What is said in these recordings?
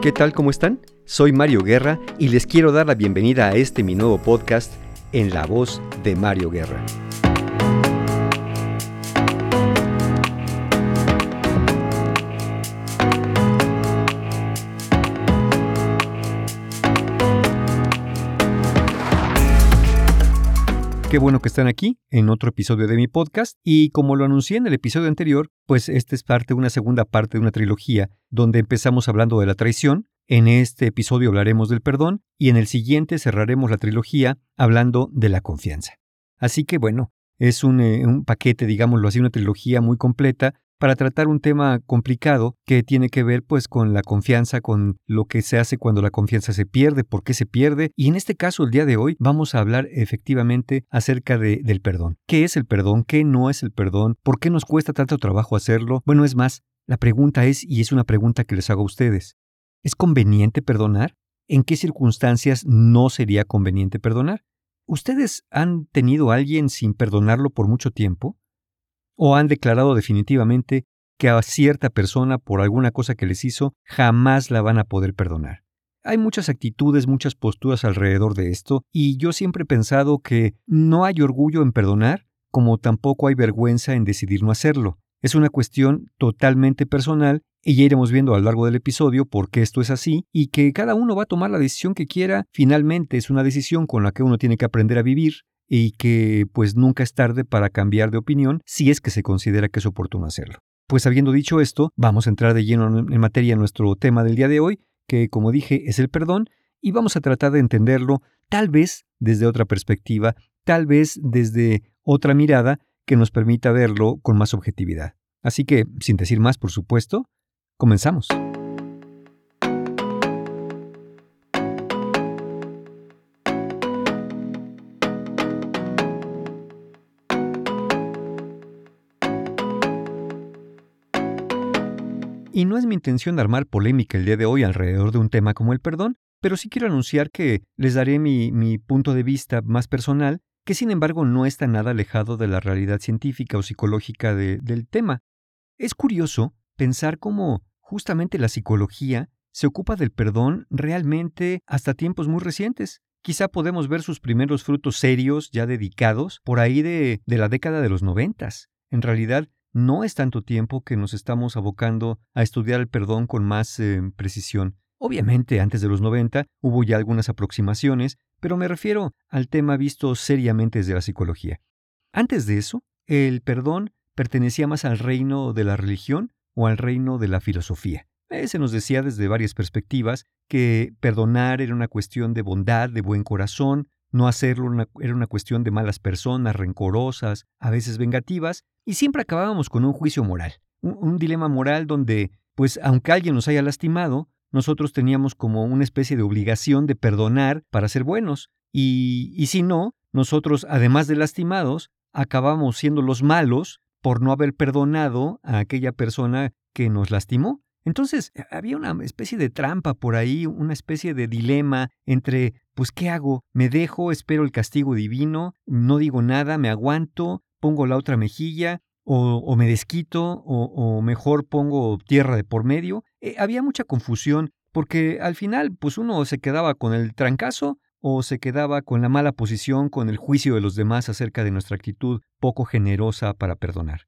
¿Qué tal? ¿Cómo están? Soy Mario Guerra y les quiero dar la bienvenida a este mi nuevo podcast en la voz de Mario Guerra. Qué bueno que están aquí en otro episodio de mi podcast y como lo anuncié en el episodio anterior, pues esta es parte de una segunda parte de una trilogía donde empezamos hablando de la traición, en este episodio hablaremos del perdón y en el siguiente cerraremos la trilogía hablando de la confianza. Así que bueno, es un, eh, un paquete, digámoslo así, una trilogía muy completa para tratar un tema complicado que tiene que ver pues con la confianza, con lo que se hace cuando la confianza se pierde, por qué se pierde. Y en este caso, el día de hoy, vamos a hablar efectivamente acerca de, del perdón. ¿Qué es el perdón? ¿Qué no es el perdón? ¿Por qué nos cuesta tanto trabajo hacerlo? Bueno, es más, la pregunta es, y es una pregunta que les hago a ustedes, ¿es conveniente perdonar? ¿En qué circunstancias no sería conveniente perdonar? ¿Ustedes han tenido a alguien sin perdonarlo por mucho tiempo? O han declarado definitivamente que a cierta persona por alguna cosa que les hizo jamás la van a poder perdonar. Hay muchas actitudes, muchas posturas alrededor de esto, y yo siempre he pensado que no hay orgullo en perdonar, como tampoco hay vergüenza en decidir no hacerlo. Es una cuestión totalmente personal y ya iremos viendo a lo largo del episodio por qué esto es así y que cada uno va a tomar la decisión que quiera. Finalmente es una decisión con la que uno tiene que aprender a vivir y que pues nunca es tarde para cambiar de opinión si es que se considera que es oportuno hacerlo. Pues habiendo dicho esto, vamos a entrar de lleno en materia en nuestro tema del día de hoy, que como dije es el perdón, y vamos a tratar de entenderlo tal vez desde otra perspectiva, tal vez desde otra mirada que nos permita verlo con más objetividad. Así que, sin decir más, por supuesto, comenzamos. Y no es mi intención armar polémica el día de hoy alrededor de un tema como el perdón, pero sí quiero anunciar que les daré mi, punto de vista más personal, que sin embargo no está nada alejado de la realidad científica o psicológica del tema. Es curioso pensar cómo justamente la psicología se ocupa del perdón realmente hasta tiempos muy recientes. Quizá podemos ver sus primeros frutos serios ya dedicados por ahí de, de la década de los noventas. En realidad, no es tanto tiempo que nos estamos abocando a estudiar el perdón con más eh, precisión. Obviamente, antes de los 90 hubo ya algunas aproximaciones, pero me refiero al tema visto seriamente desde la psicología. Antes de eso, el perdón pertenecía más al reino de la religión o al reino de la filosofía. Eh, se nos decía desde varias perspectivas que perdonar era una cuestión de bondad, de buen corazón, no hacerlo era una cuestión de malas personas, rencorosas, a veces vengativas, y siempre acabábamos con un juicio moral, un, dilema moral donde, pues aunque alguien nos haya lastimado, nosotros teníamos como una especie de obligación de perdonar para ser buenos, y, y si no, nosotros, además de lastimados, acabamos siendo los malos por no haber perdonado a aquella persona que nos lastimó. Entonces, había una especie de trampa por ahí, una especie de dilema entre, pues, ¿qué hago? ¿Me dejo, espero el castigo divino, no digo nada, me aguanto, pongo la otra mejilla, o, me desquito, o, mejor pongo tierra de por medio? Eh, había mucha confusión, porque al final, pues uno se quedaba con el trancazo o se quedaba con la mala posición, con el juicio de los demás acerca de nuestra actitud poco generosa para perdonar.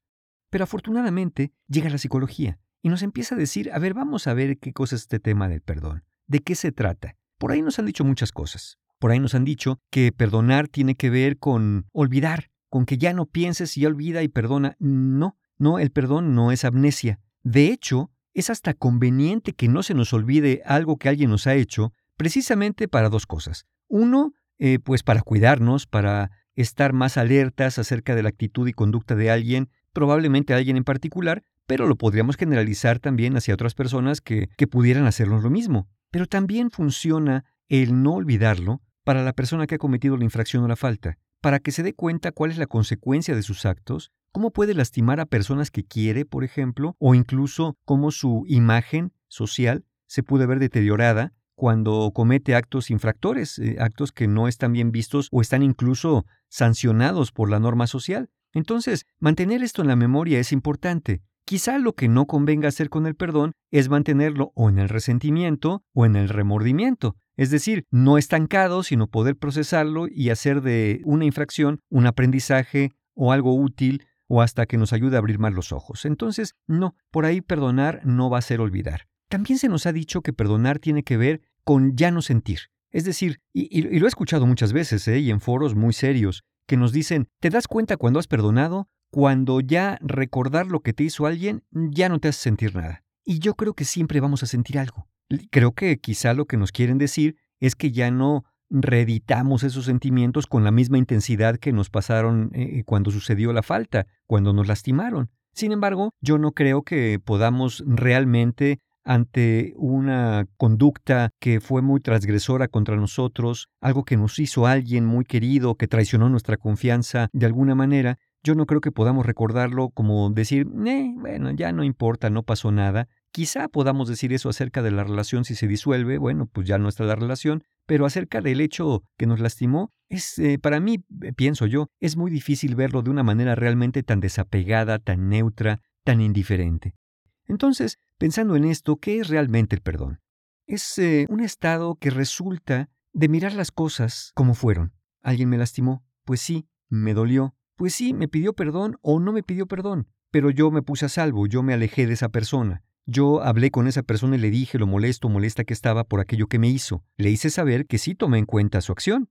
Pero afortunadamente llega la psicología y nos empieza a decir, a ver, vamos a ver qué cosa es este tema del perdón, de qué se trata. Por ahí nos han dicho muchas cosas. Por ahí nos han dicho que perdonar tiene que ver con olvidar, con que ya no pienses y ya olvida y perdona. No, no, el perdón no es amnesia. De hecho, es hasta conveniente que no se nos olvide algo que alguien nos ha hecho, precisamente para dos cosas. Uno, eh, pues para cuidarnos, para estar más alertas acerca de la actitud y conducta de alguien, probablemente alguien en particular, pero lo podríamos generalizar también hacia otras personas que, que pudieran hacernos lo mismo. Pero también funciona el no olvidarlo para la persona que ha cometido la infracción o la falta, para que se dé cuenta cuál es la consecuencia de sus actos, cómo puede lastimar a personas que quiere, por ejemplo, o incluso cómo su imagen social se puede ver deteriorada cuando comete actos infractores, eh, actos que no están bien vistos o están incluso sancionados por la norma social. Entonces, mantener esto en la memoria es importante Quizá lo que no convenga hacer con el perdón es mantenerlo o en el resentimiento o en el remordimiento, es decir, no estancado, sino poder procesarlo y hacer de una infracción un aprendizaje o algo útil o hasta que nos ayude a abrir más los ojos. Entonces, no, por ahí perdonar no va a ser olvidar. También se nos ha dicho que perdonar tiene que ver con ya no sentir. Es decir, y, lo he escuchado muchas veces, ¿eh? y en foros muy serios, que nos dicen, ¿te das cuenta cuando has perdonado? Cuando ya recordar lo que te hizo alguien ya no te hace sentir nada. Y yo creo que siempre vamos a sentir algo. Creo que quizá lo que nos quieren decir es que ya no reeditamos esos sentimientos con la misma intensidad que nos pasaron eh, cuando sucedió la falta, cuando nos lastimaron. Sin embargo, yo no creo que podamos realmente ante una conducta que fue muy transgresora contra nosotros, algo que nos hizo alguien muy querido, que traicionó nuestra confianza de alguna manera, yo no creo que podamos recordarlo como decir, bueno, ya no importa, no pasó nada. Quizá podamos decir eso acerca de la relación si se disuelve, bueno, pues ya no está la relación, pero acerca del hecho que nos lastimó, es, eh, para mí, eh, pienso yo, es muy difícil verlo de una manera realmente tan desapegada, tan neutra, tan indiferente. Entonces, pensando en esto, ¿qué es realmente el perdón? Es eh, un estado que resulta de mirar las cosas como fueron. ¿Alguien me lastimó? Pues sí, me dolió. Pues sí, me pidió perdón o no me pidió perdón. Pero yo me puse a salvo, yo me alejé de esa persona. Yo hablé con esa persona y le dije lo molesto molesta que estaba por aquello que me hizo. Le hice saber que sí tomé en cuenta su acción.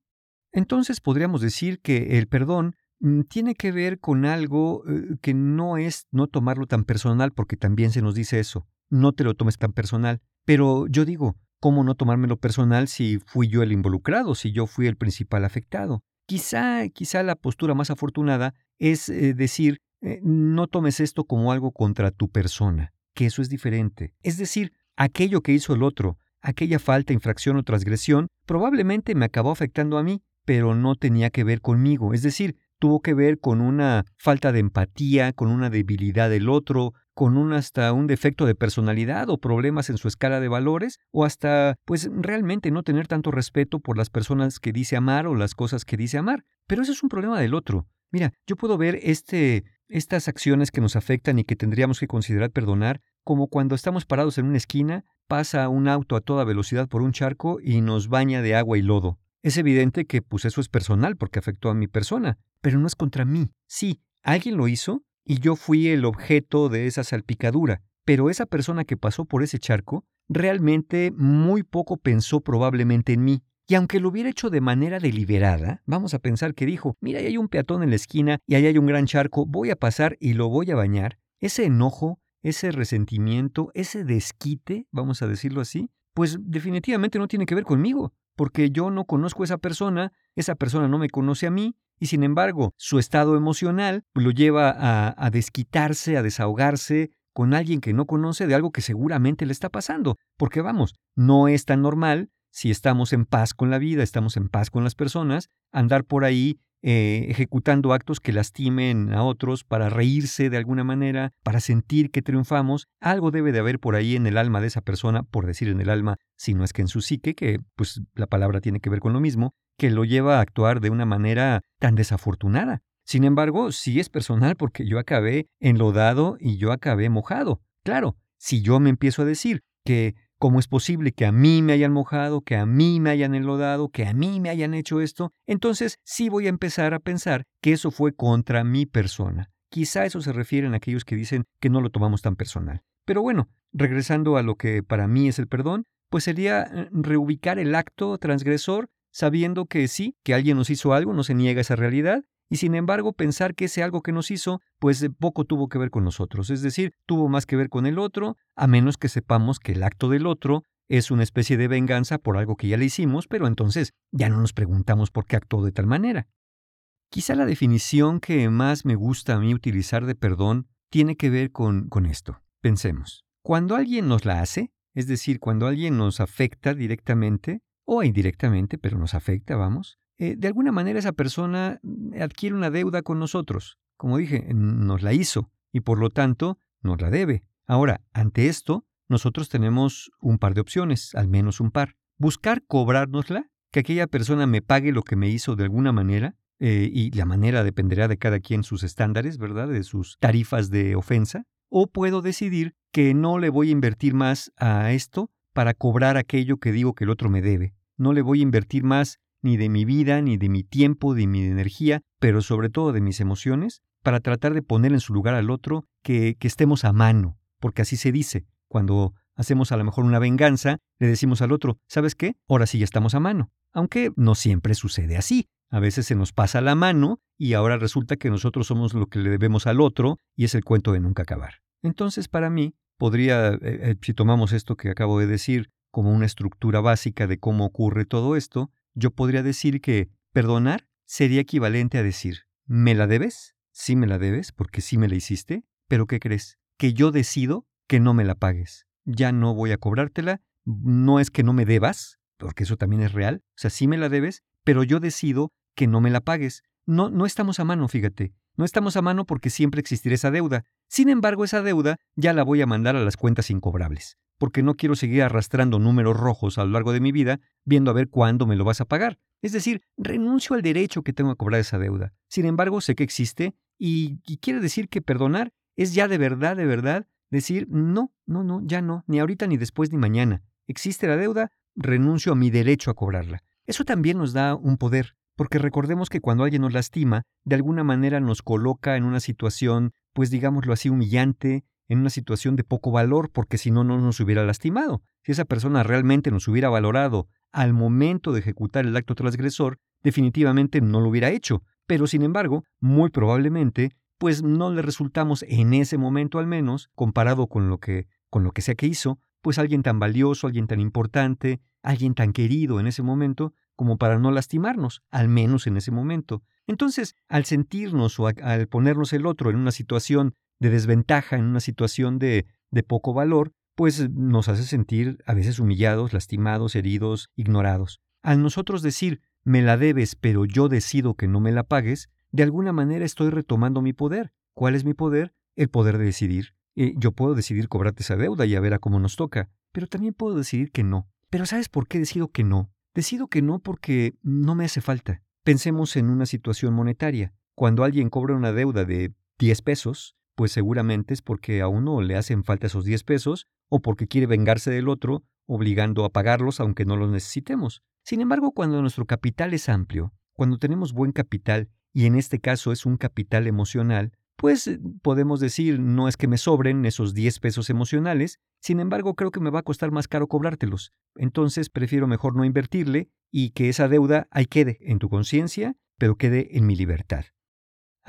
Entonces podríamos decir que el perdón Mm, tiene que ver con algo eh, que no es no tomarlo tan personal, porque también se nos dice eso, no te lo tomes tan personal. Pero yo digo, ¿cómo no tomármelo personal si fui yo el involucrado, si yo fui el principal afectado? Quizá, la postura más afortunada es eh, decir, eh, no tomes esto como algo contra tu persona, que eso es diferente. Es decir, aquello que hizo el otro, aquella falta, infracción o transgresión, probablemente me acabó afectando a mí, pero no tenía que ver conmigo. Es decir, tuvo que ver con una falta de empatía, con una debilidad del otro, con un hasta un defecto de personalidad o problemas en su escala de valores, o hasta pues realmente no tener tanto respeto por las personas que dice amar o las cosas que dice amar. Pero eso es un problema del otro. Mira, yo puedo ver este, estas acciones que nos afectan y que tendríamos que considerar perdonar, como cuando estamos parados en una esquina, pasa un auto a toda velocidad por un charco y nos baña de agua y lodo. Es evidente que pues eso es personal porque afectó a mi persona, pero no es contra mí. Sí, alguien lo hizo y yo fui el objeto de esa salpicadura, pero esa persona que pasó por ese charco realmente muy poco pensó probablemente en mí. Y aunque lo hubiera hecho de manera deliberada, vamos a pensar que dijo, mira, ahí hay un peatón en la esquina y ahí hay un gran charco, voy a pasar y lo voy a bañar, ese enojo, ese resentimiento, ese desquite, vamos a decirlo así, pues definitivamente no tiene que ver conmigo, porque yo no conozco a esa persona, esa persona no me conoce a mí, y sin embargo su estado emocional lo lleva a, desquitarse, a desahogarse con alguien que no conoce de algo que seguramente le está pasando. Porque vamos, no es tan normal si estamos en paz con la vida, estamos en paz con las personas, andar por ahí eh, ejecutando actos que lastimen a otros para reírse de alguna manera, para sentir que triunfamos, algo debe de haber por ahí en el alma de esa persona, por decir en el alma, si no es que en su psique, que pues la palabra tiene que ver con lo mismo, que lo lleva a actuar de una manera tan desafortunada. Sin embargo, sí es personal porque yo acabé enlodado y yo acabé mojado. Claro, si yo me empiezo a decir que cómo es posible que a mí me hayan mojado, que a mí me hayan enlodado, que a mí me hayan hecho esto, entonces sí voy a empezar a pensar que eso fue contra mi persona. Quizá eso se refieren a aquellos que dicen que no lo tomamos tan personal. Pero bueno, regresando a lo que para mí es el perdón, pues sería eh, reubicar el acto transgresor sabiendo que sí, que alguien nos hizo algo, no se niega esa realidad, y sin embargo pensar que ese algo que nos hizo, pues poco tuvo que ver con nosotros, es decir, tuvo más que ver con el otro, a menos que sepamos que el acto del otro es una especie de venganza por algo que ya le hicimos, pero entonces ya no nos preguntamos por qué actuó de tal manera. Quizá la definición que más me gusta a mí utilizar de perdón tiene que ver con, con esto. Pensemos, cuando alguien nos la hace, es decir, cuando alguien nos afecta directamente, o indirectamente, pero nos afecta, vamos, eh, de alguna manera esa persona mm, adquiere una deuda con nosotros. Como dije, nos la hizo y por lo tanto nos la debe. Ahora, ante esto, nosotros tenemos un par de opciones, al menos un par. Buscar cobrárnosla, que aquella persona me pague lo que me hizo de alguna manera, eh, y la manera dependerá de cada quien sus estándares, ¿verdad? De sus tarifas de ofensa. o puedo decidir que no le voy a invertir más a esto para cobrar aquello que digo que el otro me debe. No le voy a invertir más ni de mi vida, ni de mi tiempo, ni de mi energía, pero sobre todo de mis emociones, para tratar de poner en su lugar al otro que, que estemos a mano, porque así se dice. Cuando hacemos a lo mejor una venganza, le decimos al otro, ¿sabes qué? Ahora sí ya estamos a mano. Aunque no siempre sucede así. A veces se nos pasa la mano y ahora resulta que nosotros somos lo que le debemos al otro y es el cuento de nunca acabar. Entonces, para mí, podría, eh, eh, si tomamos esto que acabo de decir como una estructura básica de cómo ocurre todo esto, yo podría decir que perdonar sería equivalente a decir, ¿me la debes? Sí me la debes, porque sí me la hiciste, pero ¿qué crees? Que yo decido que no me la pagues. Ya no voy a cobrártela, no es que no me debas, porque eso también es real, o sea, sí me la debes, pero yo decido que no me la pagues. No, no estamos a mano, fíjate. No estamos a mano porque siempre existirá esa deuda. Sin embargo, esa deuda ya la voy a mandar a las cuentas incobrables, porque no quiero seguir arrastrando números rojos a lo largo de mi vida viendo a ver cuándo me lo vas a pagar. Es decir, renuncio al derecho que tengo a cobrar esa deuda. Sin embargo, sé que existe y, y quiere decir que perdonar es ya de verdad, de verdad, decir, no, no, no, ya no, ni ahorita, ni después, ni mañana. Existe la deuda, renuncio a mi derecho a cobrarla. Eso también nos da un poder, porque recordemos que cuando alguien nos lastima, de alguna manera nos coloca en una situación, pues digámoslo así, humillante, en una situación de poco valor, porque si no, no nos hubiera lastimado. Si esa persona realmente nos hubiera valorado al momento de ejecutar el acto transgresor, definitivamente no lo hubiera hecho. Pero sin embargo, muy probablemente, pues no le resultamos en ese momento al menos, comparado con lo que, con lo que sea que hizo, pues alguien tan valioso, alguien tan importante, alguien tan querido en ese momento, como para no lastimarnos, al menos en ese momento. Entonces, al sentirnos o al ponernos el otro en una situación de desventaja, en una situación de, de poco valor, pues nos hace sentir a veces humillados, lastimados, heridos, ignorados. Al nosotros decir, me la debes, pero yo decido que no me la pagues, de alguna manera estoy retomando mi poder. ¿Cuál es mi poder? El poder de decidir. Eh, yo puedo decidir cobrarte esa deuda y a ver a cómo nos toca, pero también puedo decidir que no. Pero ¿sabes por qué decido que no? Decido que no porque no me hace falta. Pensemos en una situación monetaria. Cuando alguien cobra una deuda de 10 pesos, pues seguramente es porque a uno le hacen falta esos 10 pesos o porque quiere vengarse del otro, obligando a pagarlos aunque no los necesitemos. Sin embargo, cuando nuestro capital es amplio, cuando tenemos buen capital, y en este caso es un capital emocional, pues eh, podemos decir, no es que me sobren esos 10 pesos emocionales, sin embargo creo que me va a costar más caro cobrártelos. Entonces prefiero mejor no invertirle y que esa deuda ahí quede en tu conciencia, pero quede en mi libertad.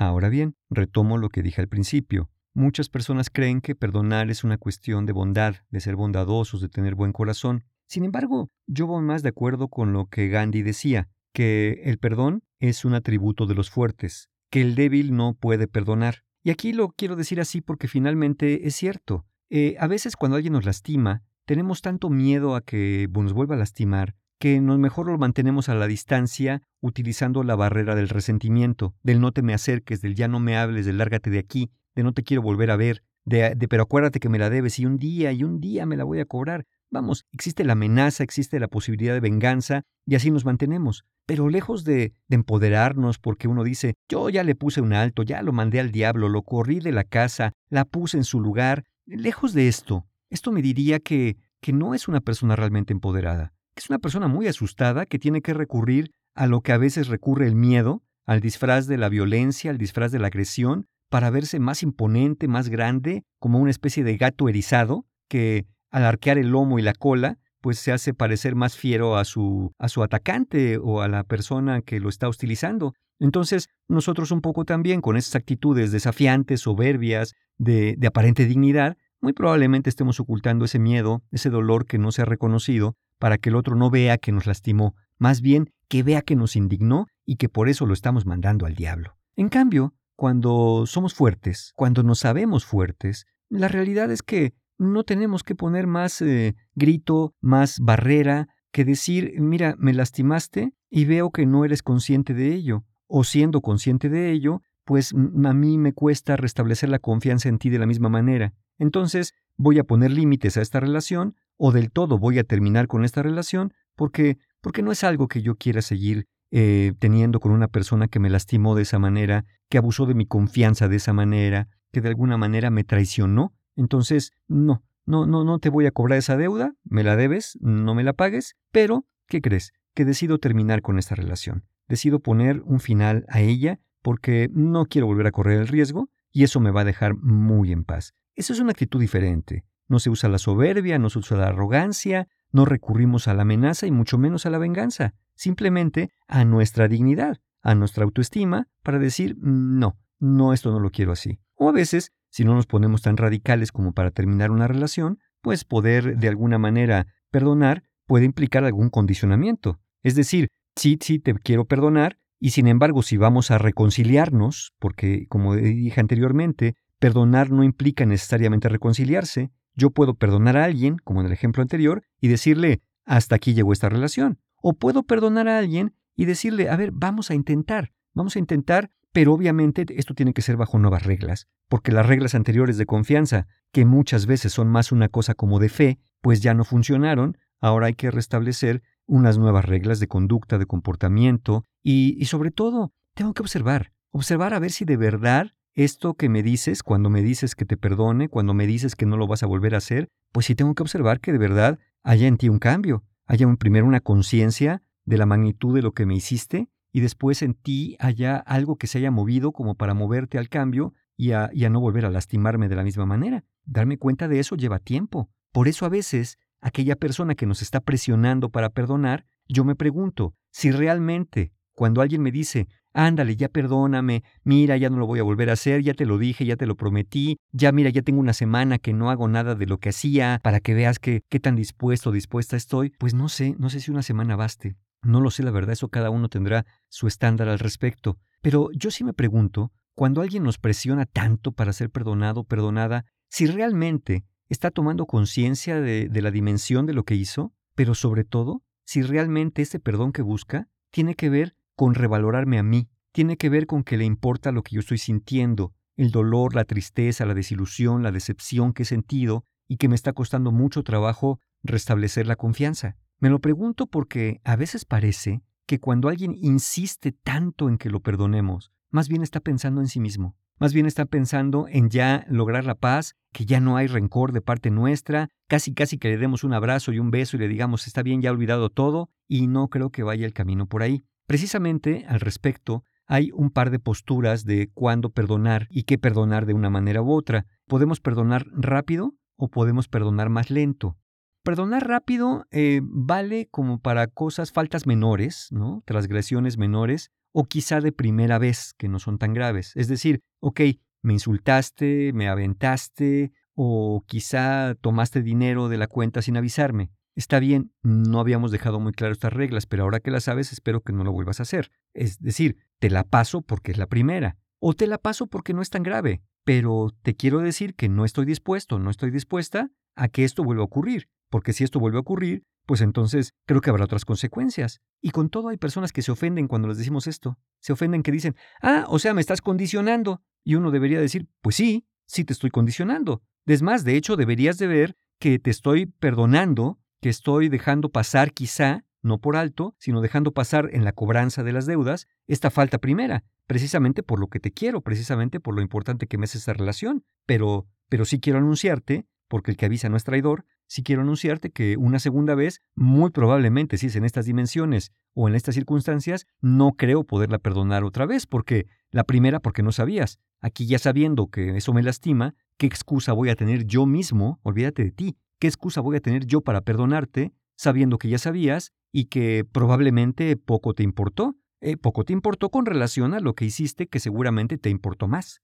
Ahora bien, retomo lo que dije al principio. Muchas personas creen que perdonar es una cuestión de bondad, de ser bondadosos, de tener buen corazón. Sin embargo, yo voy más de acuerdo con lo que Gandhi decía, que el perdón es un atributo de los fuertes, que el débil no puede perdonar. Y aquí lo quiero decir así porque finalmente es cierto. Eh, a veces cuando alguien nos lastima, tenemos tanto miedo a que nos vuelva a lastimar que nos mejor lo mantenemos a la distancia utilizando la barrera del resentimiento, del no te me acerques, del ya no me hables, del lárgate de aquí, de no te quiero volver a ver, de, pero acuérdate que me la debes y un día y un día me la voy a cobrar. Vamos, existe la amenaza, existe la posibilidad de venganza, y así nos mantenemos. Pero lejos de, de, empoderarnos porque uno dice, yo ya le puse un alto, ya lo mandé al diablo, lo corrí de la casa, la puse en su lugar, lejos de esto, esto me diría que, que no es una persona realmente empoderada, es una persona muy asustada que tiene que recurrir a lo que a veces recurre el miedo, al disfraz de la violencia, al disfraz de la agresión, para verse más imponente, más grande, como una especie de gato erizado, que al arquear el lomo y la cola, pues se hace parecer más fiero a su, a su atacante o a la persona que lo está hostilizando. Entonces, nosotros un poco también con esas actitudes desafiantes, soberbias, de, de aparente dignidad, muy probablemente estemos ocultando ese miedo, ese dolor que no se ha reconocido, para que el otro no vea que nos lastimó, más bien que vea que nos indignó y que por eso lo estamos mandando al diablo. En cambio, cuando somos fuertes, cuando nos sabemos fuertes, la realidad es que no tenemos que poner más eh, grito, más barrera, que decir, mira, me lastimaste y veo que no eres consciente de ello. O siendo consciente de ello, pues a mí me cuesta restablecer la confianza en ti de la misma manera. Entonces voy a poner límites a esta relación o del todo voy a terminar con esta relación porque, porque no es algo que yo quiera seguir eh, teniendo con una persona que me lastimó de esa manera, que abusó de mi confianza de esa manera, que de alguna manera me traicionó. Entonces, no, no, no, no te voy a cobrar esa deuda, me la debes, no me la pagues, pero, ¿qué crees? Que decido terminar con esta relación. Decido poner un final a ella porque no quiero volver a correr el riesgo y eso me va a dejar muy en paz. Eso es una actitud diferente. No se usa la soberbia, no se usa la arrogancia, no recurrimos a la amenaza y mucho menos a la venganza, simplemente a nuestra dignidad, a nuestra autoestima, para decir, mm, no, no, esto no lo quiero así. O a veces, si no nos ponemos tan radicales como para terminar una relación, pues poder de alguna manera perdonar puede implicar algún condicionamiento. Es decir, sí, sí, te quiero perdonar, y sin embargo, si vamos a reconciliarnos, porque como dije anteriormente, perdonar no implica necesariamente reconciliarse, yo puedo perdonar a alguien, como en el ejemplo anterior, y decirle, hasta aquí llegó esta relación. O puedo perdonar a alguien y decirle, a ver, vamos a intentar, vamos a intentar, pero obviamente esto tiene que ser bajo nuevas reglas, porque las reglas anteriores de confianza, que muchas veces son más una cosa como de fe, pues ya no funcionaron, ahora hay que restablecer unas nuevas reglas de conducta, de comportamiento y, sobre todo, tengo que observar, observar a ver si de verdad esto que me dices, cuando me dices que te perdone, cuando me dices que no lo vas a volver a hacer, pues sí tengo que observar que de verdad haya en ti un cambio, haya un, primero una conciencia de la magnitud de lo que me hiciste y después en ti haya algo que se haya movido como para moverte al cambio y a, y a no volver a lastimarme de la misma manera. Darme cuenta de eso lleva tiempo. Por eso a veces aquella persona que nos está presionando para perdonar, yo me pregunto si realmente cuando alguien me dice, ándale, ya perdóname, mira, ya no lo voy a volver a hacer, ya te lo dije, ya te lo prometí, ya mira, ya tengo una semana que no hago nada de lo que hacía para que veas que, qué tan dispuesto o dispuesta estoy, pues no sé, no sé si una semana baste. No lo sé, la verdad, eso cada uno tendrá su estándar al respecto. Pero yo sí me pregunto, cuando alguien nos presiona tanto para ser perdonado perdonada, si realmente está tomando conciencia de, la dimensión de lo que hizo, pero sobre todo, si realmente ese perdón que busca tiene que ver con revalorarme a mí, tiene que ver con que le importa lo que yo estoy sintiendo, el dolor, la tristeza, la desilusión, la decepción que he sentido y que me está costando mucho trabajo restablecer la confianza. Me lo pregunto porque a veces parece que cuando alguien insiste tanto en que lo perdonemos, más bien está pensando en sí mismo. Más bien está pensando en ya lograr la paz, que ya no hay rencor de parte nuestra, casi casi que le demos un abrazo y un beso y le digamos está bien, ya ha olvidado todo, y no creo que vaya el camino por ahí. Precisamente al respecto, hay un par de posturas de cuándo perdonar y qué perdonar de una manera u otra. Podemos perdonar rápido o podemos perdonar más lento. Perdonar rápido eh, vale como para cosas, faltas menores, ¿no? transgresiones menores, o quizá de primera vez, que no son tan graves. Es decir, ok, me insultaste, me aventaste, o quizá tomaste dinero de la cuenta sin avisarme. Está bien, no habíamos dejado muy claro estas reglas, pero ahora que las sabes espero que no lo vuelvas a hacer. Es decir, te la paso porque es la primera, o te la paso porque no es tan grave, pero te quiero decir que no estoy dispuesto, no estoy dispuesta a que esto vuelva a ocurrir, porque si esto vuelve a ocurrir, pues entonces creo que habrá otras consecuencias. Y con todo hay personas que se ofenden cuando les decimos esto. Se ofenden que dicen, ah, o sea, me estás condicionando. Y uno debería decir, pues sí, sí te estoy condicionando. Es más, de hecho, deberías de ver que te estoy perdonando, que estoy dejando pasar quizá, no por alto, sino dejando pasar en la cobranza de las deudas, esta falta primera, precisamente por lo que te quiero, precisamente por lo importante que me es esa relación. Pero, pero sí quiero anunciarte porque el que avisa no es traidor, si quiero anunciarte que una segunda vez, muy probablemente si es en estas dimensiones o en estas circunstancias, no creo poderla perdonar otra vez, porque la primera porque no sabías. Aquí ya sabiendo que eso me lastima, ¿qué excusa voy a tener yo mismo? Olvídate de ti. ¿Qué excusa voy a tener yo para perdonarte sabiendo que ya sabías y que probablemente poco te importó? Eh, poco te importó con relación a lo que hiciste que seguramente te importó más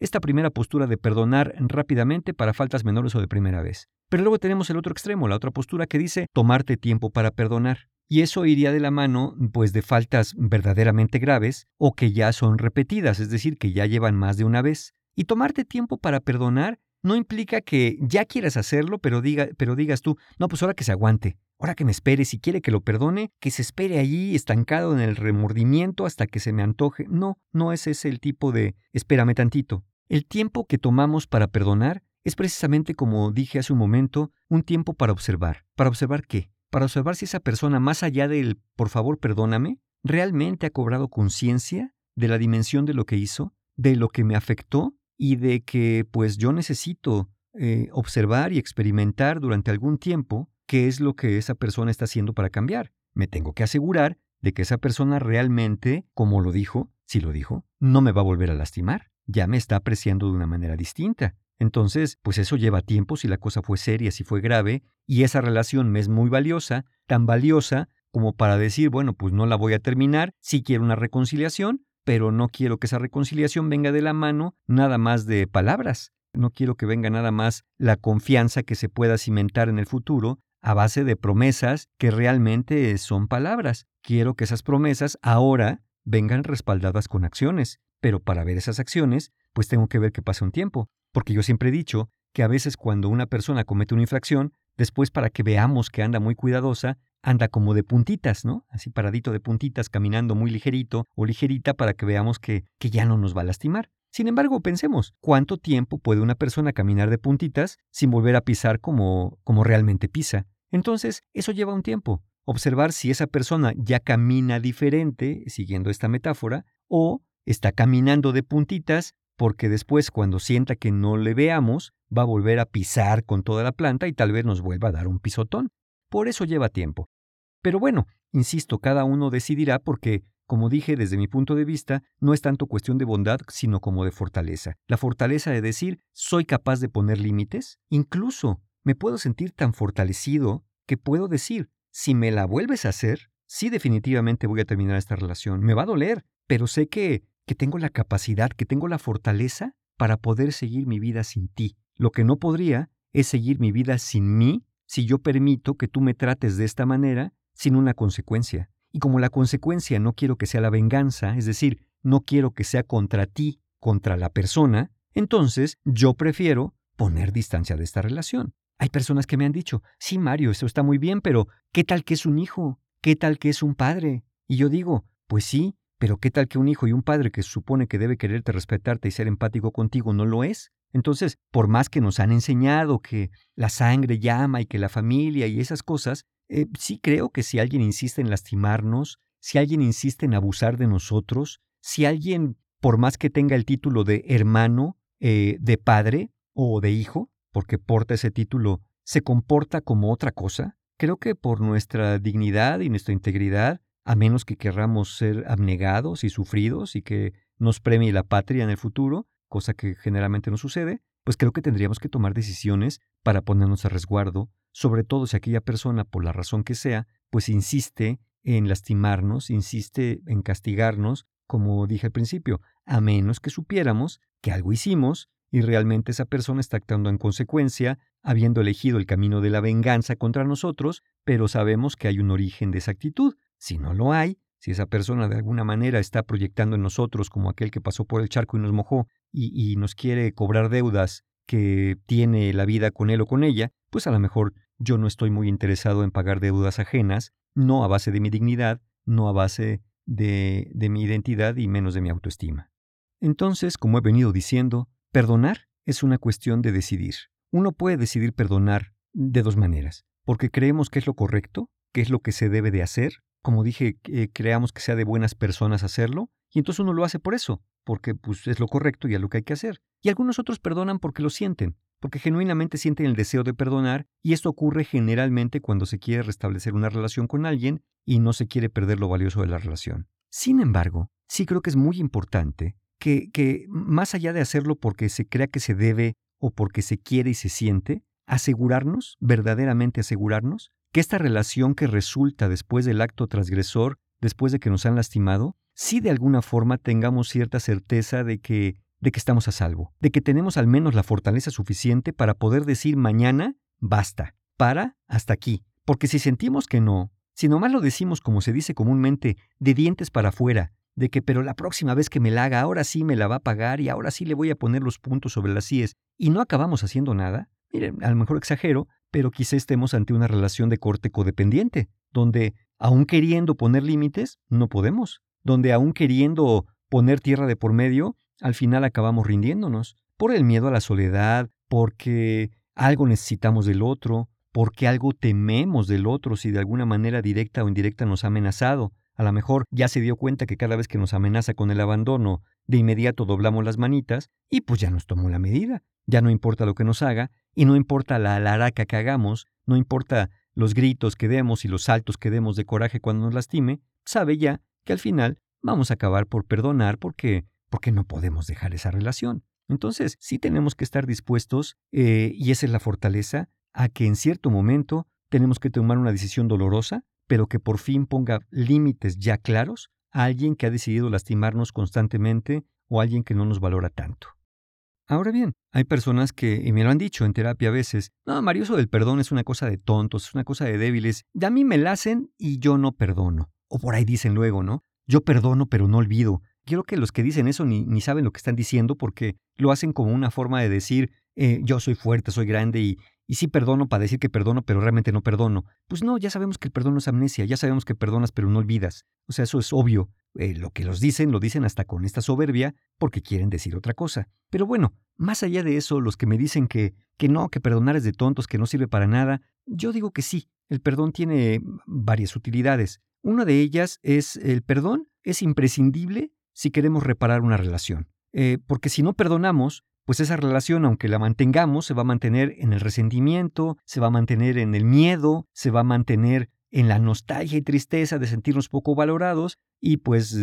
esta primera postura de perdonar rápidamente para faltas menores o de primera vez. Pero luego tenemos el otro extremo, la otra postura que dice tomarte tiempo para perdonar. Y eso iría de la mano, pues, de faltas verdaderamente graves o que ya son repetidas, es decir, que ya llevan más de una vez. Y tomarte tiempo para perdonar no implica que ya quieras hacerlo, pero, diga, pero digas tú, no, pues ahora que se aguante, ahora que me espere, si quiere que lo perdone, que se espere allí estancado en el remordimiento hasta que se me antoje. No, no es ese el tipo de espérame tantito. El tiempo que tomamos para perdonar es precisamente, como dije hace un momento, un tiempo para observar. ¿Para observar qué? Para observar si esa persona, más allá del por favor perdóname, realmente ha cobrado conciencia de la dimensión de lo que hizo, de lo que me afectó y de que pues yo necesito eh, observar y experimentar durante algún tiempo qué es lo que esa persona está haciendo para cambiar. Me tengo que asegurar de que esa persona realmente, como lo dijo, si lo dijo, no me va a volver a lastimar. Ya me está apreciando de una manera distinta. Entonces, pues eso lleva tiempo si la cosa fue seria, si fue grave, y esa relación me es muy valiosa, tan valiosa como para decir, bueno, pues no la voy a terminar, sí quiero una reconciliación, pero no quiero que esa reconciliación venga de la mano nada más de palabras. No quiero que venga nada más la confianza que se pueda cimentar en el futuro a base de promesas que realmente son palabras. Quiero que esas promesas ahora vengan respaldadas con acciones, pero para ver esas acciones, pues tengo que ver que pase un tiempo, porque yo siempre he dicho que a veces cuando una persona comete una infracción, después para que veamos que anda muy cuidadosa, anda como de puntitas, ¿no? Así paradito de puntitas, caminando muy ligerito o ligerita para que veamos que, que ya no nos va a lastimar. Sin embargo, pensemos, ¿cuánto tiempo puede una persona caminar de puntitas sin volver a pisar como, como realmente pisa? Entonces, eso lleva un tiempo. Observar si esa persona ya camina diferente, siguiendo esta metáfora, o está caminando de puntitas porque después cuando sienta que no le veamos, va a volver a pisar con toda la planta y tal vez nos vuelva a dar un pisotón. Por eso lleva tiempo. Pero bueno, insisto, cada uno decidirá porque, como dije desde mi punto de vista, no es tanto cuestión de bondad, sino como de fortaleza. La fortaleza de decir, soy capaz de poner límites. Incluso me puedo sentir tan fortalecido que puedo decir, si me la vuelves a hacer, sí definitivamente voy a terminar esta relación. Me va a doler, pero sé que, que tengo la capacidad, que tengo la fortaleza para poder seguir mi vida sin ti. Lo que no podría es seguir mi vida sin mí si yo permito que tú me trates de esta manera sin una consecuencia. Y como la consecuencia no quiero que sea la venganza, es decir, no quiero que sea contra ti, contra la persona, entonces yo prefiero poner distancia de esta relación. Hay personas que me han dicho, sí, Mario, eso está muy bien, pero ¿qué tal que es un hijo? ¿Qué tal que es un padre? Y yo digo, pues sí, pero ¿qué tal que un hijo y un padre que supone que debe quererte, respetarte y ser empático contigo no lo es? Entonces, por más que nos han enseñado que la sangre llama y que la familia y esas cosas, eh, sí creo que si alguien insiste en lastimarnos, si alguien insiste en abusar de nosotros, si alguien, por más que tenga el título de hermano, eh, de padre o de hijo, porque porta ese título, se comporta como otra cosa, creo que por nuestra dignidad y nuestra integridad, a menos que querramos ser abnegados y sufridos y que nos premie la patria en el futuro, cosa que generalmente no sucede, pues creo que tendríamos que tomar decisiones para ponernos a resguardo, sobre todo si aquella persona, por la razón que sea, pues insiste en lastimarnos, insiste en castigarnos, como dije al principio, a menos que supiéramos que algo hicimos y realmente esa persona está actuando en consecuencia, habiendo elegido el camino de la venganza contra nosotros, pero sabemos que hay un origen de esa actitud. Si no lo hay, si esa persona de alguna manera está proyectando en nosotros como aquel que pasó por el charco y nos mojó y, nos quiere cobrar deudas que tiene la vida con él o con ella, pues a lo mejor yo no estoy muy interesado en pagar deudas ajenas, no a base de mi dignidad, no a base de, de mi identidad y menos de mi autoestima. Entonces, como he venido diciendo, perdonar es una cuestión de decidir. Uno puede decidir perdonar de dos maneras, porque creemos que es lo correcto, que es lo que se debe de hacer, como dije, eh, creamos que sea de buenas personas hacerlo, y entonces uno lo hace por eso, porque pues, es lo correcto y es lo que hay que hacer. Y algunos otros perdonan porque lo sienten, porque genuinamente sienten el deseo de perdonar, y esto ocurre generalmente cuando se quiere restablecer una relación con alguien y no se quiere perder lo valioso de la relación. Sin embargo, sí creo que es muy importante que, que más allá de hacerlo porque se crea que se debe o porque se quiere y se siente, asegurarnos, verdaderamente asegurarnos, que esta relación que resulta después del acto transgresor, después de que nos han lastimado, sí de alguna forma tengamos cierta certeza de que, de que estamos a salvo, de que tenemos al menos la fortaleza suficiente para poder decir mañana, basta, para, hasta aquí. Porque si sentimos que no, si nomás lo decimos como se dice comúnmente, de dientes para afuera, de que pero la próxima vez que me la haga, ahora sí me la va a pagar y ahora sí le voy a poner los puntos sobre las CIES, y no acabamos haciendo nada, miren, a lo mejor exagero, pero quizá estemos ante una relación de corte codependiente, donde, aún queriendo poner límites, no podemos, donde aún queriendo poner tierra de por medio, al final acabamos rindiéndonos, por el miedo a la soledad, porque algo necesitamos del otro, porque algo tememos del otro si de alguna manera directa o indirecta nos ha amenazado. A lo mejor ya se dio cuenta que cada vez que nos amenaza con el abandono, de inmediato doblamos las manitas y pues ya nos tomó la medida. Ya no importa lo que nos haga y no importa la alaraca que hagamos, no importa los gritos que demos y los saltos que demos de coraje cuando nos lastime, sabe ya que al final vamos a acabar por perdonar porque, porque no podemos dejar esa relación. Entonces, sí tenemos que estar dispuestos, eh, y esa es la fortaleza, a que en cierto momento tenemos que tomar una decisión dolorosa, pero que por fin ponga límites ya claros a alguien que ha decidido lastimarnos constantemente o a alguien que no nos valora tanto. Ahora bien, hay personas que, y me lo han dicho en terapia a veces, no, Mario, eso del perdón es una cosa de tontos, es una cosa de débiles, y a mí me la hacen y yo no perdono. O por ahí dicen luego, ¿no? Yo perdono pero no olvido. Quiero que los que dicen eso ni, ni saben lo que están diciendo porque lo hacen como una forma de decir, eh, yo soy fuerte, soy grande y, y sí perdono para decir que perdono, pero realmente no perdono. Pues no, ya sabemos que el perdón es amnesia, ya sabemos que perdonas pero no olvidas. O sea, eso es obvio. Eh, lo que los dicen, lo dicen hasta con esta soberbia porque quieren decir otra cosa. Pero bueno, más allá de eso, los que me dicen que, que no, que perdonar es de tontos, que no sirve para nada, yo digo que sí, el perdón tiene varias utilidades. Una de ellas es el perdón es imprescindible si queremos reparar una relación. Eh, porque si no perdonamos, pues esa relación, aunque la mantengamos, se va a mantener en el resentimiento, se va a mantener en el miedo, se va a mantener en la nostalgia y tristeza de sentirnos poco valorados y pues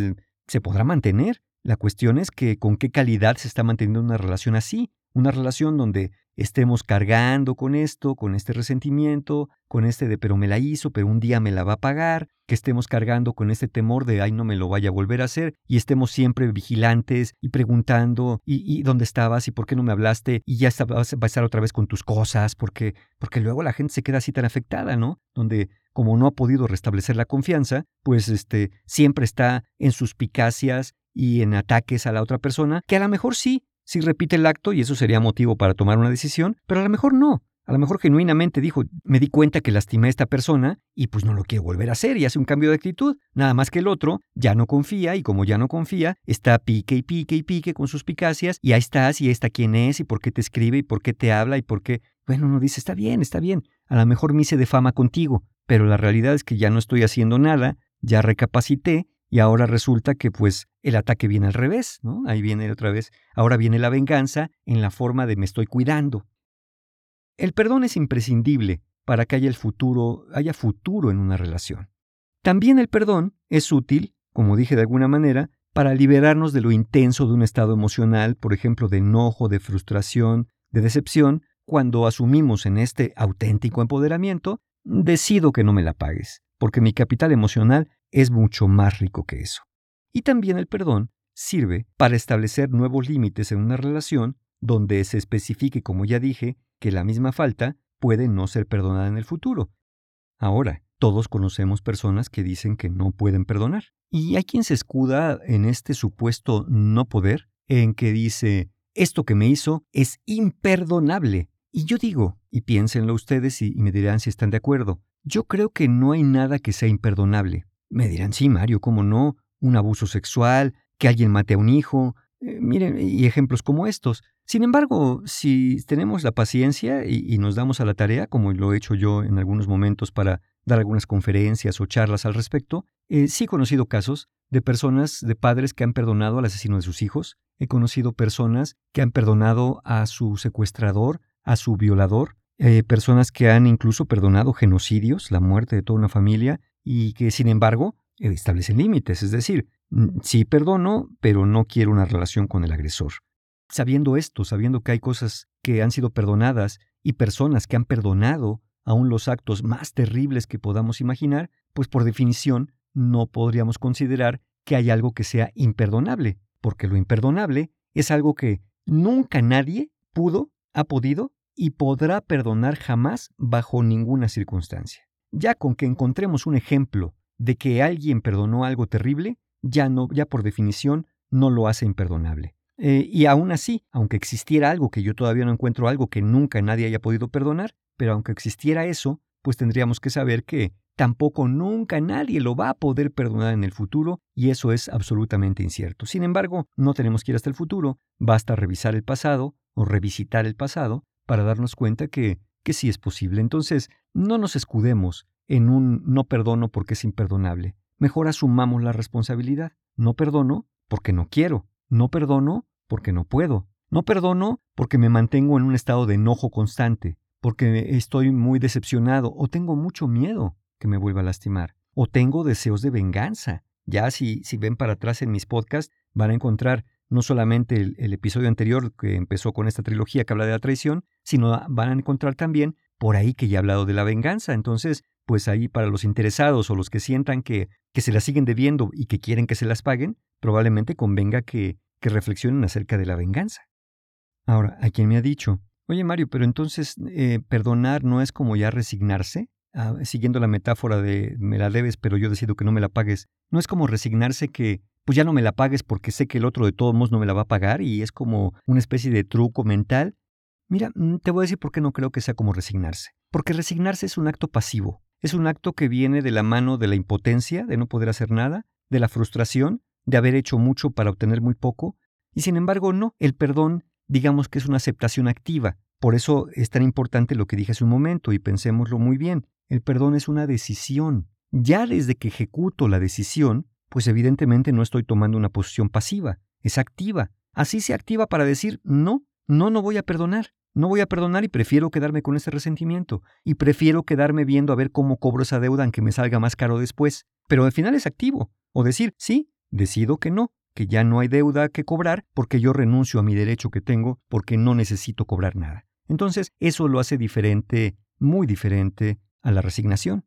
se podrá mantener. La cuestión es que con qué calidad se está manteniendo una relación así, una relación donde estemos cargando con esto, con este resentimiento, con este de pero me la hizo, pero un día me la va a pagar, que estemos cargando con este temor de ay no me lo vaya a volver a hacer y estemos siempre vigilantes y preguntando y, dónde estabas y por qué no me hablaste y ya vas a estar otra vez con tus cosas, porque, porque luego la gente se queda así tan afectada, ¿no? Donde como no ha podido restablecer la confianza, pues este siempre está en suspicacias y en ataques a la otra persona, que a lo mejor sí si repite el acto y eso sería motivo para tomar una decisión, pero a lo mejor no. A lo mejor genuinamente dijo, me di cuenta que lastimé a esta persona y pues no lo quiero volver a hacer y hace un cambio de actitud. Nada más que el otro ya no confía y como ya no confía, está pique y pique y pique con sus picacias y ahí estás y está quién es y por qué te escribe y por qué te habla y por qué... Bueno, uno dice, está bien, está bien, a lo mejor me hice de fama contigo, pero la realidad es que ya no estoy haciendo nada, ya recapacité y ahora resulta que pues el ataque viene al revés, ¿no? Ahí viene otra vez. Ahora viene la venganza en la forma de me estoy cuidando. El perdón es imprescindible para que haya el futuro, haya futuro en una relación. También el perdón es útil, como dije de alguna manera, para liberarnos de lo intenso de un estado emocional, por ejemplo, de enojo, de frustración, de decepción, cuando asumimos en este auténtico empoderamiento, decido que no me la pagues, porque mi capital emocional es mucho más rico que eso. Y también el perdón sirve para establecer nuevos límites en una relación donde se especifique, como ya dije, que la misma falta puede no ser perdonada en el futuro. Ahora, todos conocemos personas que dicen que no pueden perdonar. Y hay quien se escuda en este supuesto no poder, en que dice, esto que me hizo es imperdonable. Y yo digo, y piénsenlo ustedes y, me dirán si están de acuerdo, yo creo que no hay nada que sea imperdonable. Me dirán, sí, Mario, ¿cómo no? Un abuso sexual, que alguien mate a un hijo, eh, miren, y ejemplos como estos. Sin embargo, si tenemos la paciencia y, nos damos a la tarea, como lo he hecho yo en algunos momentos para dar algunas conferencias o charlas al respecto, eh, sí he conocido casos de personas, de padres que han perdonado al asesino de sus hijos, he conocido personas que han perdonado a su secuestrador, a su violador, eh, personas que han incluso perdonado genocidios, la muerte de toda una familia, y que sin embargo establecen límites, es decir, sí perdono, pero no quiero una relación con el agresor. Sabiendo esto, sabiendo que hay cosas que han sido perdonadas y personas que han perdonado aún los actos más terribles que podamos imaginar, pues por definición no podríamos considerar que hay algo que sea imperdonable, porque lo imperdonable es algo que nunca nadie pudo, ha podido y podrá perdonar jamás bajo ninguna circunstancia. Ya con que encontremos un ejemplo de que alguien perdonó algo terrible, ya ya por definición, no lo hace imperdonable. Eh, y aún así, aunque existiera algo que yo todavía no encuentro algo que nunca nadie haya podido perdonar, pero aunque existiera eso, pues tendríamos que saber que tampoco nunca nadie lo va a poder perdonar en el futuro y eso es absolutamente incierto. Sin embargo, no tenemos que ir hasta el futuro, basta revisar el pasado o revisitar el pasado para darnos cuenta que que sí es posible. Entonces, no nos escudemos en un no perdono porque es imperdonable. Mejor asumamos la responsabilidad. No perdono porque no quiero. No perdono porque no puedo. No perdono porque me mantengo en un estado de enojo constante, porque estoy muy decepcionado o tengo mucho miedo que me vuelva a lastimar, o tengo deseos de venganza. Ya si, si ven para atrás en mis podcasts, van a encontrar no solamente el, episodio anterior que empezó con esta trilogía que habla de la traición, sino van a encontrar también por ahí que ya he hablado de la venganza. Entonces, pues ahí para los interesados o los que sientan que, que se las siguen debiendo y que quieren que se las paguen, probablemente convenga que, que reflexionen acerca de la venganza. Ahora, a quien me ha dicho, oye Mario, pero entonces eh, perdonar no es como ya resignarse, ah, siguiendo la metáfora de me la debes pero yo decido que no me la pagues, no es como resignarse que pues ya no me la pagues porque sé que el otro de todos modos no me la va a pagar y es como una especie de truco mental. Mira, mm, te voy a decir por qué no creo que sea como resignarse. Porque resignarse es un acto pasivo, es un acto que viene de la mano de la impotencia, de no poder hacer nada, de la frustración, de haber hecho mucho para obtener muy poco, y sin embargo no, el perdón digamos que es una aceptación activa. Por eso es tan importante lo que dije hace un momento y pensémoslo muy bien. El perdón es una decisión. Ya desde que ejecuto la decisión, pues evidentemente no estoy tomando una posición pasiva, es activa. Así se activa para decir, no, no, no voy a perdonar. No voy a perdonar y prefiero quedarme con ese resentimiento. Y prefiero quedarme viendo a ver cómo cobro esa deuda aunque me salga más caro después. Pero al final es activo. O decir, sí, decido que no, que ya no hay deuda que cobrar porque yo renuncio a mi derecho que tengo porque no necesito cobrar nada. Entonces, eso lo hace diferente, muy diferente a la resignación.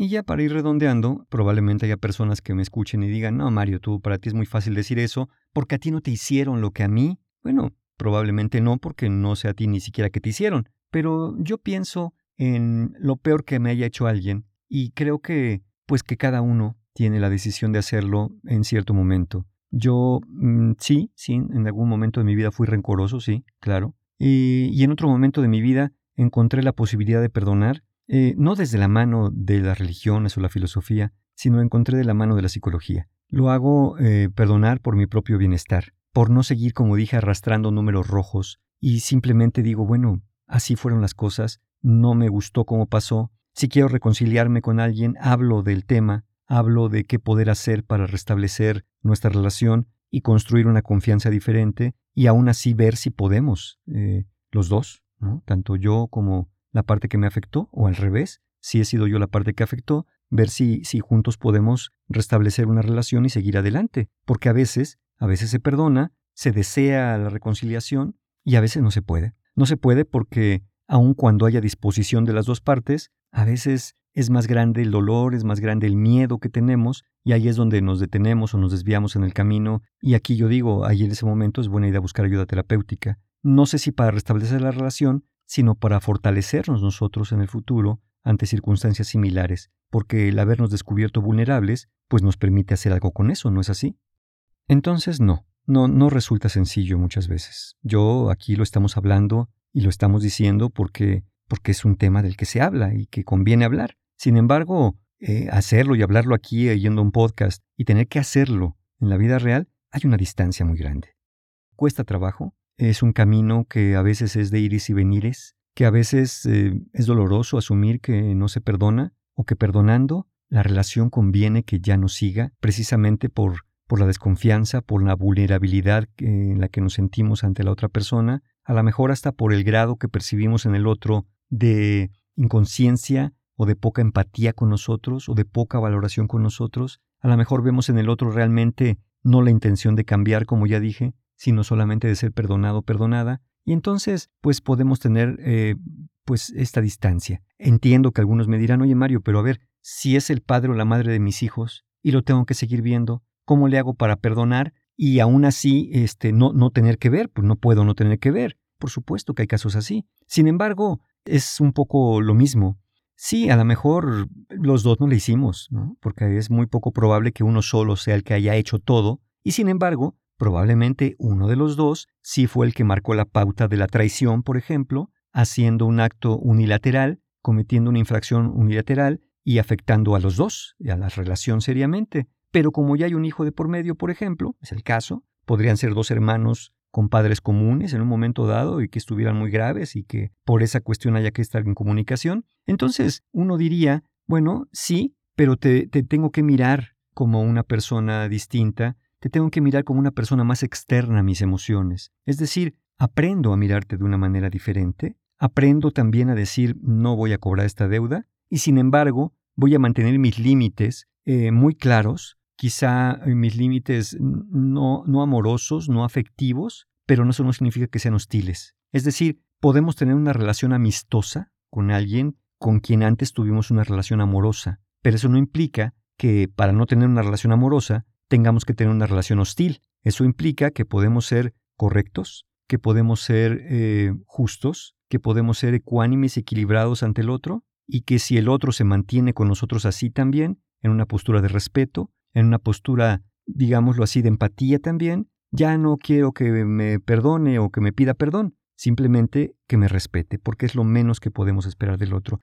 Y ya para ir redondeando, probablemente haya personas que me escuchen y digan, no, Mario, tú para ti es muy fácil decir eso porque a ti no te hicieron lo que a mí. Bueno, Probablemente no, porque no sé a ti ni siquiera que te hicieron, pero yo pienso en lo peor que me haya hecho alguien y creo que, pues que cada uno tiene la decisión de hacerlo en cierto momento. Yo mm, sí, sí, en algún momento de mi vida fui rencoroso, sí, claro. Y, en otro momento de mi vida encontré la posibilidad de perdonar, eh, no desde la mano de las religiones o la filosofía, sino encontré de la mano de la psicología. Lo hago eh, perdonar por mi propio bienestar por no seguir, como dije, arrastrando números rojos y simplemente digo, bueno, así fueron las cosas, no me gustó cómo pasó, si quiero reconciliarme con alguien, hablo del tema, hablo de qué poder hacer para restablecer nuestra relación y construir una confianza diferente y aún así ver si podemos, eh, los dos, ¿no? tanto yo como la parte que me afectó o al revés, si he sido yo la parte que afectó, ver si, si juntos podemos restablecer una relación y seguir adelante, porque a veces a veces se perdona, se desea la reconciliación y a veces no se puede. No se puede porque, aun cuando haya disposición de las dos partes, a veces es más grande el dolor, es más grande el miedo que tenemos y ahí es donde nos detenemos o nos desviamos en el camino y aquí yo digo, ahí en ese momento es buena idea buscar ayuda terapéutica. No sé si para restablecer la relación, sino para fortalecernos nosotros en el futuro ante circunstancias similares, porque el habernos descubierto vulnerables pues nos permite hacer algo con eso, ¿no es así? Entonces no, no, no resulta sencillo muchas veces. Yo aquí lo estamos hablando y lo estamos diciendo porque, porque es un tema del que se habla y que conviene hablar. Sin embargo, eh, hacerlo y hablarlo aquí oyendo un podcast y tener que hacerlo en la vida real, hay una distancia muy grande. Cuesta trabajo, es un camino que a veces es de iris y venires, que a veces eh, es doloroso asumir que no se perdona o que perdonando la relación conviene que ya no siga precisamente por por la desconfianza, por la vulnerabilidad en la que nos sentimos ante la otra persona, a lo mejor hasta por el grado que percibimos en el otro de inconsciencia o de poca empatía con nosotros o de poca valoración con nosotros. A lo mejor vemos en el otro realmente no la intención de cambiar, como ya dije, sino solamente de ser perdonado perdonada. Y entonces, pues podemos tener eh, pues esta distancia. Entiendo que algunos me dirán, oye Mario, pero a ver, si es el padre o la madre de mis hijos y lo tengo que seguir viendo, ¿Cómo le hago para perdonar y aún así este, no, no tener que ver? Pues no puedo no tener que ver. Por supuesto que hay casos así. Sin embargo, es un poco lo mismo. Sí, a lo mejor los dos no le hicimos, porque es muy poco probable que uno solo sea el que haya hecho todo, y sin embargo, probablemente uno de los dos sí fue el que marcó la pauta de la traición, por ejemplo, haciendo un acto unilateral, cometiendo una infracción unilateral y afectando a los dos, y a la relación seriamente. Pero como ya hay un hijo de por medio, por ejemplo, es el caso, podrían ser dos hermanos con padres comunes en un momento dado y que estuvieran muy graves y que por esa cuestión haya que estar en comunicación. Entonces uno diría, bueno, sí, pero te, tengo que mirar como una persona distinta, te tengo que mirar como una persona más externa a mis emociones. Es decir, aprendo a mirarte de una manera diferente, aprendo también a decir no voy a cobrar esta deuda y sin embargo voy a mantener mis límites eh, muy claros, quizá eh, mis límites no, no amorosos, no afectivos, pero eso no significa que sean hostiles. Es decir, podemos tener una relación amistosa con alguien con quien antes tuvimos una relación amorosa, pero eso no implica que para no tener una relación amorosa tengamos que tener una relación hostil. Eso implica que podemos ser correctos, que podemos ser eh, justos, que podemos ser ecuánimes y equilibrados ante el otro, y que si el otro se mantiene con nosotros así también, en una postura de respeto, en una postura, digámoslo así, de empatía también, ya no quiero que me perdone o que me pida perdón, simplemente que me respete, porque es lo menos que podemos esperar del otro.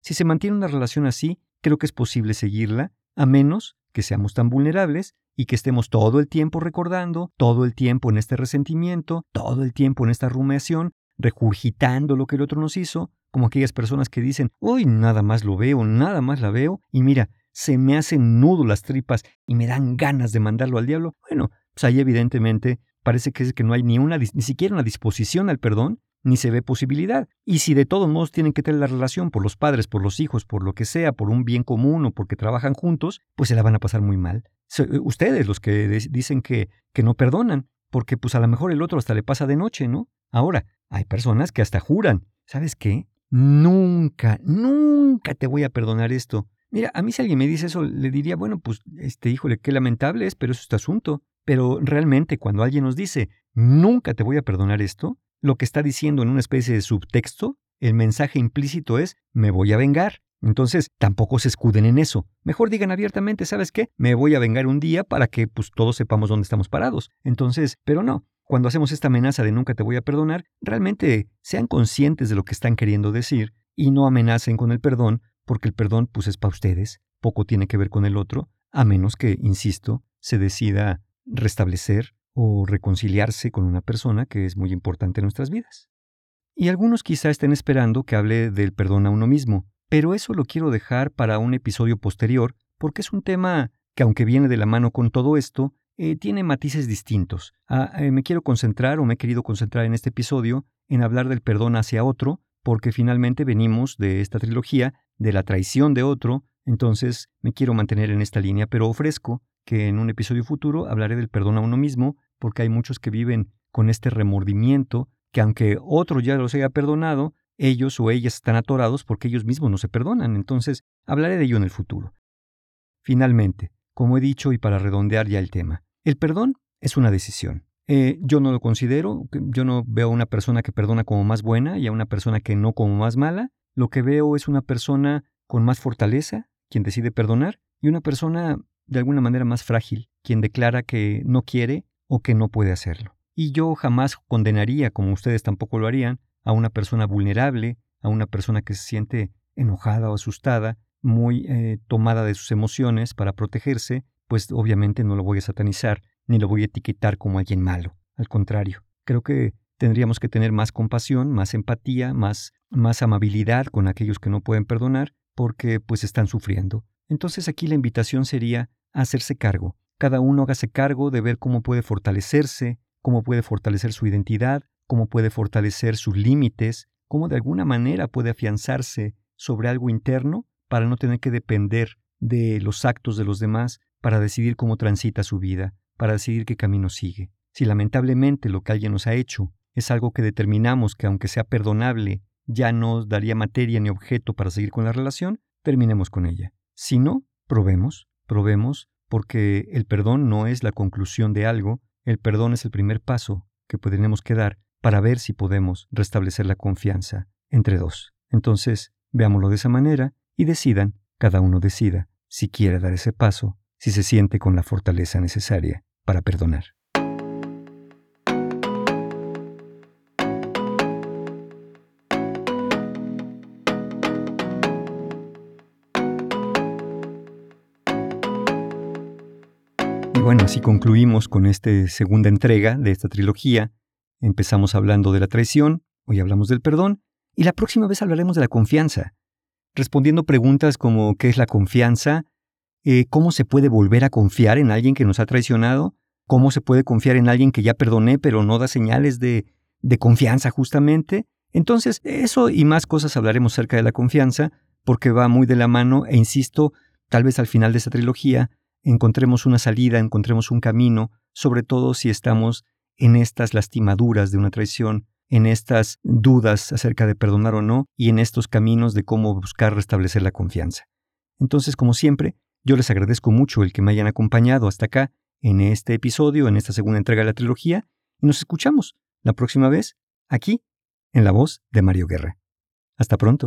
Si se mantiene una relación así, creo que es posible seguirla, a menos que seamos tan vulnerables y que estemos todo el tiempo recordando, todo el tiempo en este resentimiento, todo el tiempo en esta rumiación, regurgitando lo que el otro nos hizo, como aquellas personas que dicen, uy, nada más lo veo, nada más la veo, y mira, se me hacen nudo las tripas y me dan ganas de mandarlo al diablo. Bueno, pues ahí evidentemente parece que es que no hay ni una, ni siquiera una disposición al perdón, ni se ve posibilidad. Y si de todos modos tienen que tener la relación por los padres, por los hijos, por lo que sea, por un bien común o porque trabajan juntos, pues se la van a pasar muy mal. Eh, ustedes los que dicen que, que no perdonan, porque pues a lo mejor el otro hasta le pasa de noche, ¿no? Ahora, hay personas que hasta juran, ¿sabes qué? Nunca, nunca te voy a perdonar esto. Mira, a mí si alguien me dice eso, le diría, bueno, pues, este, híjole, qué lamentable es, pero eso es este asunto. Pero realmente cuando alguien nos dice, nunca te voy a perdonar esto, lo que está diciendo en una especie de subtexto, el mensaje implícito es, me voy a vengar. Entonces, tampoco se escuden en eso. Mejor digan abiertamente, ¿sabes qué? Me voy a vengar un día para que pues todos sepamos dónde estamos parados. Entonces, pero no, cuando hacemos esta amenaza de nunca te voy a perdonar, realmente sean conscientes de lo que están queriendo decir y no amenacen con el perdón, porque el perdón pues es para ustedes, poco tiene que ver con el otro, a menos que, insisto, se decida restablecer o reconciliarse con una persona que es muy importante en nuestras vidas. Y algunos quizá estén esperando que hable del perdón a uno mismo, pero eso lo quiero dejar para un episodio posterior, porque es un tema que aunque viene de la mano con todo esto, eh, tiene matices distintos. Ah, eh, me quiero concentrar o me he querido concentrar en este episodio en hablar del perdón hacia otro, porque finalmente venimos de esta trilogía de la traición de otro, entonces me quiero mantener en esta línea, pero ofrezco que en un episodio futuro hablaré del perdón a uno mismo, porque hay muchos que viven con este remordimiento, que aunque otro ya los haya perdonado, ellos o ellas están atorados porque ellos mismos no se perdonan. Entonces, hablaré de ello en el futuro. Finalmente, como he dicho y para redondear ya el tema, el perdón es una decisión. Eh, yo no lo considero, yo no veo a una persona que perdona como más buena y a una persona que no como más mala. Lo que veo es una persona con más fortaleza, quien decide perdonar, y una persona de alguna manera más frágil, quien declara que no quiere o que no puede hacerlo. Y yo jamás condenaría, como ustedes tampoco lo harían, a una persona vulnerable, a una persona que se siente enojada o asustada, muy eh, tomada de sus emociones para protegerse pues obviamente no lo voy a satanizar ni lo voy a etiquetar como alguien malo. Al contrario, creo que tendríamos que tener más compasión, más empatía, más, más amabilidad con aquellos que no pueden perdonar porque pues están sufriendo. Entonces aquí la invitación sería hacerse cargo. Cada uno hágase cargo de ver cómo puede fortalecerse, cómo puede fortalecer su identidad, cómo puede fortalecer sus límites, cómo de alguna manera puede afianzarse sobre algo interno para no tener que depender de los actos de los demás para decidir cómo transita su vida, para decidir qué camino sigue. Si lamentablemente lo que alguien nos ha hecho es algo que determinamos que aunque sea perdonable, ya no daría materia ni objeto para seguir con la relación, terminemos con ella. Si no, probemos, probemos, porque el perdón no es la conclusión de algo, el perdón es el primer paso que podremos que dar para ver si podemos restablecer la confianza entre dos. Entonces, veámoslo de esa manera y decidan, cada uno decida, si quiere dar ese paso si se siente con la fortaleza necesaria para perdonar. Y bueno, así concluimos con esta segunda entrega de esta trilogía. Empezamos hablando de la traición, hoy hablamos del perdón, y la próxima vez hablaremos de la confianza, respondiendo preguntas como ¿qué es la confianza? Eh, cómo se puede volver a confiar en alguien que nos ha traicionado, ¿Cómo se puede confiar en alguien que ya perdoné pero no da señales de, de confianza justamente? Entonces, eso y más cosas hablaremos acerca de la confianza, porque va muy de la mano e insisto, tal vez al final de esta trilogía encontremos una salida, encontremos un camino, sobre todo si estamos en estas lastimaduras de una traición, en estas dudas acerca de perdonar o no y en estos caminos de cómo buscar restablecer la confianza. Entonces, como siempre, yo les agradezco mucho el que me hayan acompañado hasta acá en este episodio, en esta segunda entrega de la trilogía, y nos escuchamos la próxima vez aquí, en la voz de Mario Guerra. Hasta pronto.